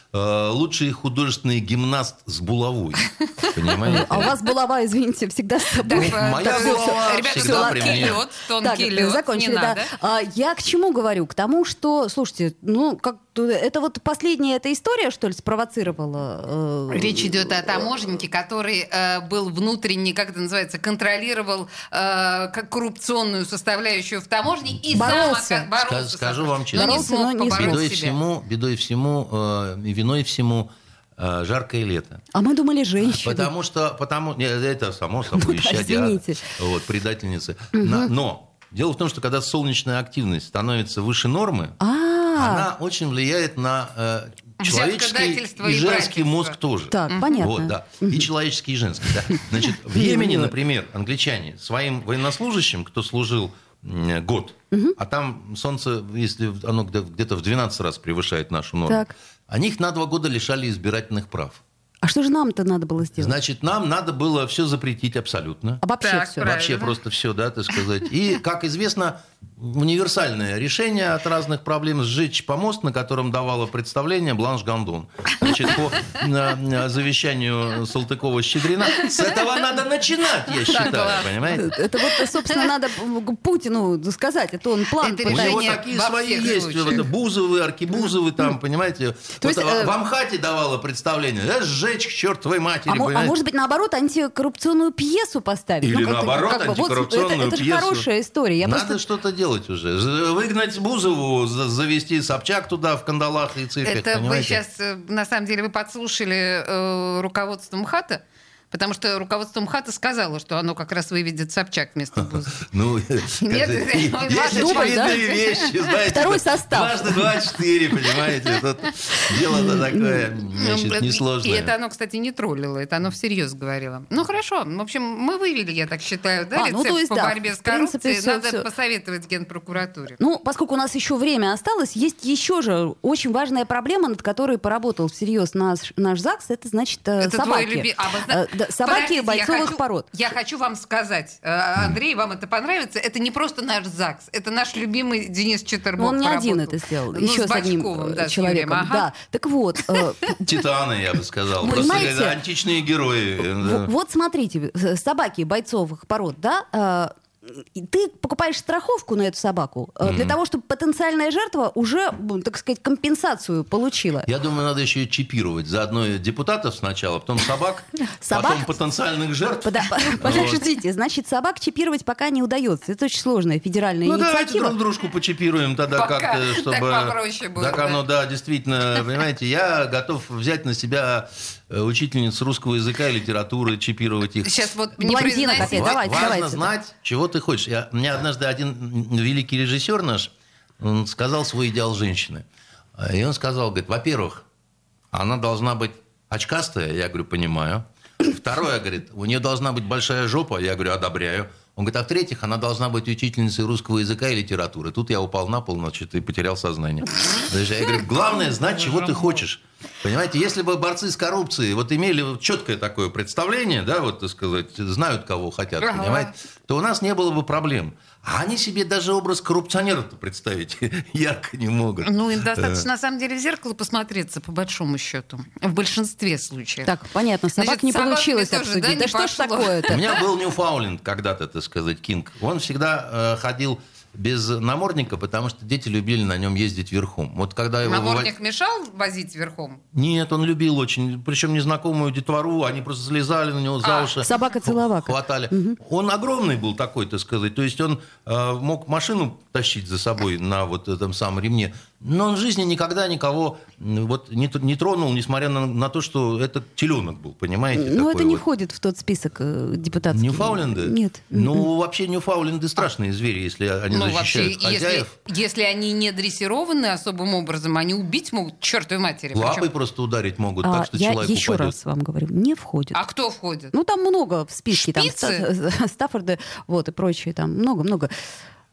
э, «Лучший художественный гимнаст с булавой». Понимаете? А у вас булава, извините, всегда с собой. Так, Моя булава всегда тонкий при мне. лед, тонкий лед, закончили, да. А, я к чему говорю? К тому, что, слушайте, ну, как это вот последняя эта история, что ли, спровоцировала? э, Речь идет о таможеннике, который э, был внутренне, как это называется, контролировал э, как коррупционную составляющую в таможне и Боролся. сам боролся. Скажу- вам Но честно. Боролся, смог но не побороть Бедой себя. всему, бедой всему, э, виной всему э, жаркое лето. А мы думали, женщины. Потому что, потому, не, это само собой, Ну да, исчадие, извините. вот, предательницы. На- но дело в том, что когда солнечная активность становится выше нормы, А, она очень влияет на э, Человеческий и и женский мозг тоже. Так, понятно. Вот, да. И человеческий, и женский, да. Значит, в Йемене, например, англичане своим военнослужащим, кто служил год, а там солнце, если оно где- где-то в 12 раз превышает нашу норму, Так. Они их на два года лишали избирательных прав. А что же нам-то надо было сделать? Значит, нам надо было все запретить абсолютно. А вообще Так, все. правильно. Вообще просто все, да, так сказать. И, как известно, универсальное решение от разных проблем сжечь помост, на котором давала представление Бланш Гандон. Значит, по на- на завещанию Салтыкова-Щедрина. С этого надо начинать, я считаю, понимаете? Это вот, собственно, надо Путину сказать. Это он план Это У него такие во свои есть, вот, Бузовы, Аркибузовы, там, понимаете. То Вот есть, э, в Амхате давала представление, да, сжечь к чертовой матери, А, а может быть, наоборот, антикоррупционную пьесу поставить? Или как-то- наоборот, как антикоррупционную это, это пьесу. же хорошая история. Я Надо просто... что-то делать уже. З- Выгнать Бузову, за- завести Собчак туда в кандалах и цепях, Это вы понимаете? сейчас, э, на самом деле, вы подслушали э, руководство МХАТа, потому что руководство МХАТа сказало, что оно как раз выведет Собчак вместо Бузова. Ну, Нет, есть очевидные вещи, знаете. Второй состав. Дважды два, четыре, понимаете. Дело-то такое, значит, Ну, И это несложное. оно, кстати, не троллило, это оно всерьез говорило. Ну хорошо, в общем, мы вывели, я так считаю, да, А, ну, рецепт по борьбе с коррупцией. Надо посоветовать Генпрокуратуре. Ну, поскольку у нас еще время осталось, есть еще же очень важная проблема, над которой поработал всерьез наш, наш ЗАГС, это, значит, э, Это собаки. твой люби- а, да, собаки Подождите, я бойцовых хочу- пород. Я хочу вам сказать, э, Андрей, вам это понравится. Это не просто наш ЗАГС, это наш любимый Денис Четербок. Он не один это сделал, Ну, еще с с одним э, да, с человеком. Юрием, ага. Да. Так вот, э, Титаны, я бы сказал. Просто понимаете? античные герои. Вот смотрите, собаки бойцовых пород, да, и ты покупаешь страховку на эту собаку э, для того, чтобы потенциальная жертва уже, м, так сказать, компенсацию получила. Я думаю, надо еще и чипировать. Заодно депутатов сначала, потом собак, Собак? потом потенциальных жертв. Пода- Подождите, значит, собак чипировать пока не удается. Это очень сложная федеральная Ну давайте инициатива. друг дружку почипируем тогда Пока. как-то, Так чтобы... попроще будет, Так да. оно, да, действительно, понимаете, я готов взять на себя учительниц русского языка и литературы, чипировать их. Сейчас вот не Блондинок произносите. опять, давайте, Важно давайте. знать, чего ты хочешь. Я, мне однажды один великий режиссер наш он сказал свой идеал женщины. А, И он сказал, говорит, во-первых, она должна быть очкастая, я говорю, понимаю. Второе, говорит, у нее должна быть большая жопа, я говорю, одобряю. Он говорит, а в-третьих, она должна быть учительницей русского языка и литературы. Тут я упал на пол, значит, и потерял сознание. Даже Я говорю, главное знать, чего ты хочешь. Понимаете, если бы борцы с коррупцией вот имели четкое такое представление, да, вот, так сказать, знают, кого хотят, Ага. понимаете, то у нас не было бы проблем. А они себе даже образ коррупционера-то представить ярко не могут. Ну, им достаточно, на самом деле, в зеркало посмотреться, по большому счету. В большинстве случаев. Так, понятно, собак Значит, не собак получилось тоже, обсудить. да, Да, не что ж пошло. У такое-то? меня был Ньюфауленд когда-то, так сказать, Кинг. Он всегда э, ходил без намордника, потому что дети любили на нем ездить верхом. Вот когда его Намордник мешал возить верхом? Нет, он любил очень. Причем незнакомую детвору, они просто слезали на него за А, уши. собака-целовака. Хватали. Он огромный был такой, так сказать. То есть он э, мог машину тащить за собой на вот этом самом ремне. Но он в жизни никогда никого вот не, не тронул, несмотря на, на то, что это теленок был, понимаете? Ну, это не вот. входит в тот список э, депутатский. Ньюфауленды? Нет. Ну, вообще Ньюфауленды страшные звери, если они ну, вообще, защищают если, хозяев. если они не дрессированы особым образом, они убить могут чертовой матери. Лапой Причем- просто ударить могут, А, так что я человек еще упадет. раз вам говорю, не входит. А кто входит? Ну, там много в списке. Там Шпицы? Ста- Стаффорды, вот, и прочее. Там много-много.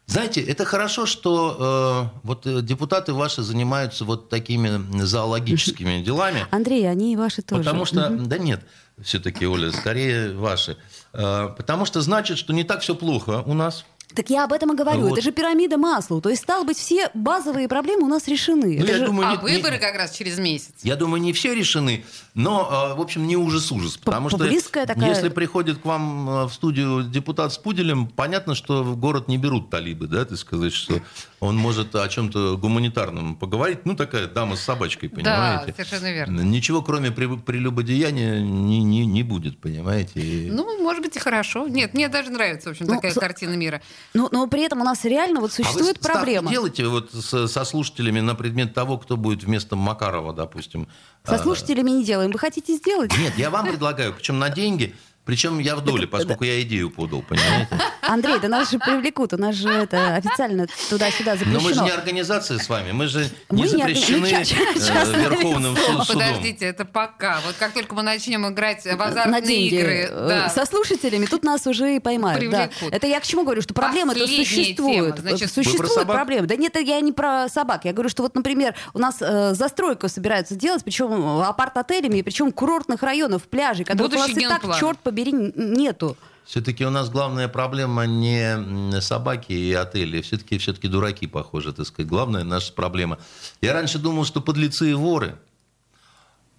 Знаете, это хорошо, что э, вот э, депутаты ваши занимаются вот такими зоологическими делами. Андрей, они и ваши тоже. Потому что, да нет, все-таки, Оля, скорее ваши. Э, Потому что значит, что не так все плохо у нас. Так я об этом и говорю. Вот. Это же пирамида Маслоу. То есть, стало быть, все базовые проблемы у нас решены. Ну, Это я же- думаю, а не- не- выборы как раз через месяц. Я думаю, не все решены, но, э, в общем, не ужас-ужас. Потому что такая- если приходит к вам э, в студию депутат с пуделем, понятно, что в город не берут талибы, да, ты сказать, что он может о чем-то гуманитарном поговорить. Ну, такая дама с собачкой, Да, понимаете? совершенно верно. Ничего, кроме прелюбодеяния, не, не, не будет, понимаете? И- Ну, может быть, и хорошо. Нет, мне даже нравится, в общем, Ну, такая со- картина мира. Но, но при этом у нас реально вот А вы существует проблема. делаете вот с- со слушателями на предмет того, кто будет вместо Макарова, допустим? Со А, слушателями не делаем. Вы хотите сделать? Нет, я вам предлагаю, причем на деньги, Причем я в доле, поскольку я идею подал, понимаете? Андрей, да нас же привлекут, у нас же это официально туда-сюда запрещено. Но мы же не организация с вами, мы же Мы не не запрещены органи- ну, ча- ча- э, частное Верховным лицо. суд- судом. Подождите, это пока. Вот как только мы начнем играть в на азартные деньги игры, э, да. со слушателями, тут нас уже и поймают. Да. Привлекут. Это я к чему говорю, что проблемы-то существуют. тема. Значит, существуют проблемы. Да нет, я не про собак. Я говорю, что вот, например, у нас э, застройку собираются делать, причем апарт-отелями, причем курортных районов, пляжей, нас Будущий и так, черт побери, н- нету. Все-таки у нас главная проблема не собаки и отели. Все-таки все-таки дураки, похоже, так сказать. Главная наша проблема. Я раньше думал, что подлецы и воры.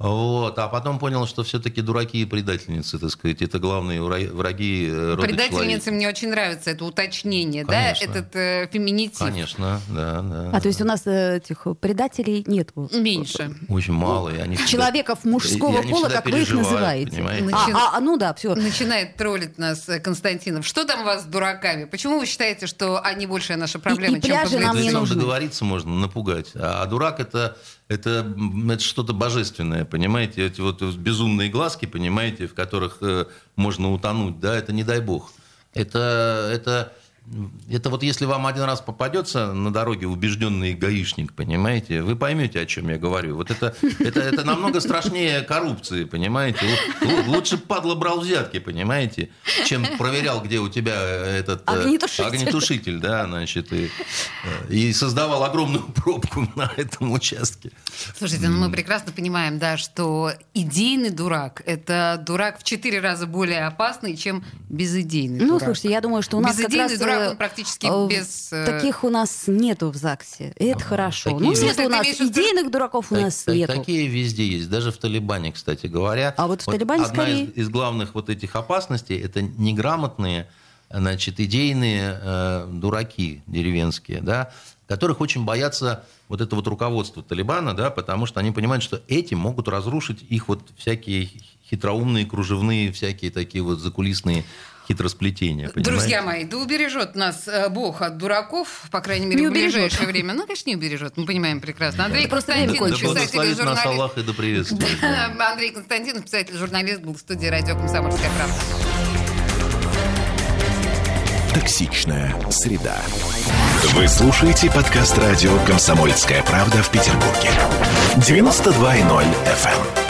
Вот, а потом понял, что все-таки дураки и предательницы, так сказать, это главные вра- враги э, рода Предательнице человека. мне очень нравится это уточнение, Конечно. да, этот э, феминитив. Конечно, да, да. А то есть у нас э, этих предателей нету. Меньше. Очень мало. и они всегда- Человеков мужского и пола, как вы их называете. понимаете? А, Начи- а, а, ну да, все. Начинает троллить нас э, Константинов. Что там у вас с дураками? Почему вы считаете, что они большая наша проблема, и чем пляжи нам не нужны. договориться можно, напугать. А, а дурак это, это, это что-то божественное, понимаете? Эти вот безумные глазки, понимаете, в которых э, можно утонуть, да, это не дай бог. Это, это, это вот если вам один раз попадется на дороге убежденный гаишник, понимаете, вы поймете, о чем я говорю. Вот это, это, это намного страшнее коррупции, понимаете. Лучше падла брал взятки, понимаете, чем проверял, где у тебя этот э, Огнетушитель. огнетушитель, да, значит, и, э, и создавал огромную пробку на этом участке. Слушайте, ну мы прекрасно понимаем, да, что идейный дурак – это дурак в четыре раза более опасный, чем безидейный Ну, дурак. слушайте, я думаю, что у нас как Безыдейный раз... дурак, э, он практически э, без, э, Таких у нас нету в ЗАГСе. И это хорошо. такие Ну, Ты у нас идейных дураков у Так- нас так- нету. Такие везде есть, даже в Талибане, кстати говоря. А вот в Талибане одна скорее. из, из главных вот этих опасностей это неграмотные, значит, идейные э, дураки деревенские, да, которых очень боятся вот это вот руководство Талибана, да, потому что они понимают, что эти могут разрушить их вот всякие хитроумные, кружевные, всякие такие вот закулисные хитросплетения. понимаете? Друзья мои, да убережет нас э, Бог от дураков, по крайней мере, Не в убережет. ближайшее время. Ну, конечно, не убережет, мы понимаем прекрасно. Андрей Это просто время Константинов, Да писатель и благословит нас журналист. Аллах и да приветствует. Андрей Константинов, писатель журналист, был в студии радио «Комсомольская правда». Токсичная среда. Вы слушаете подкаст радио «Комсомольская правда» в Петербурге. 92.0 FM.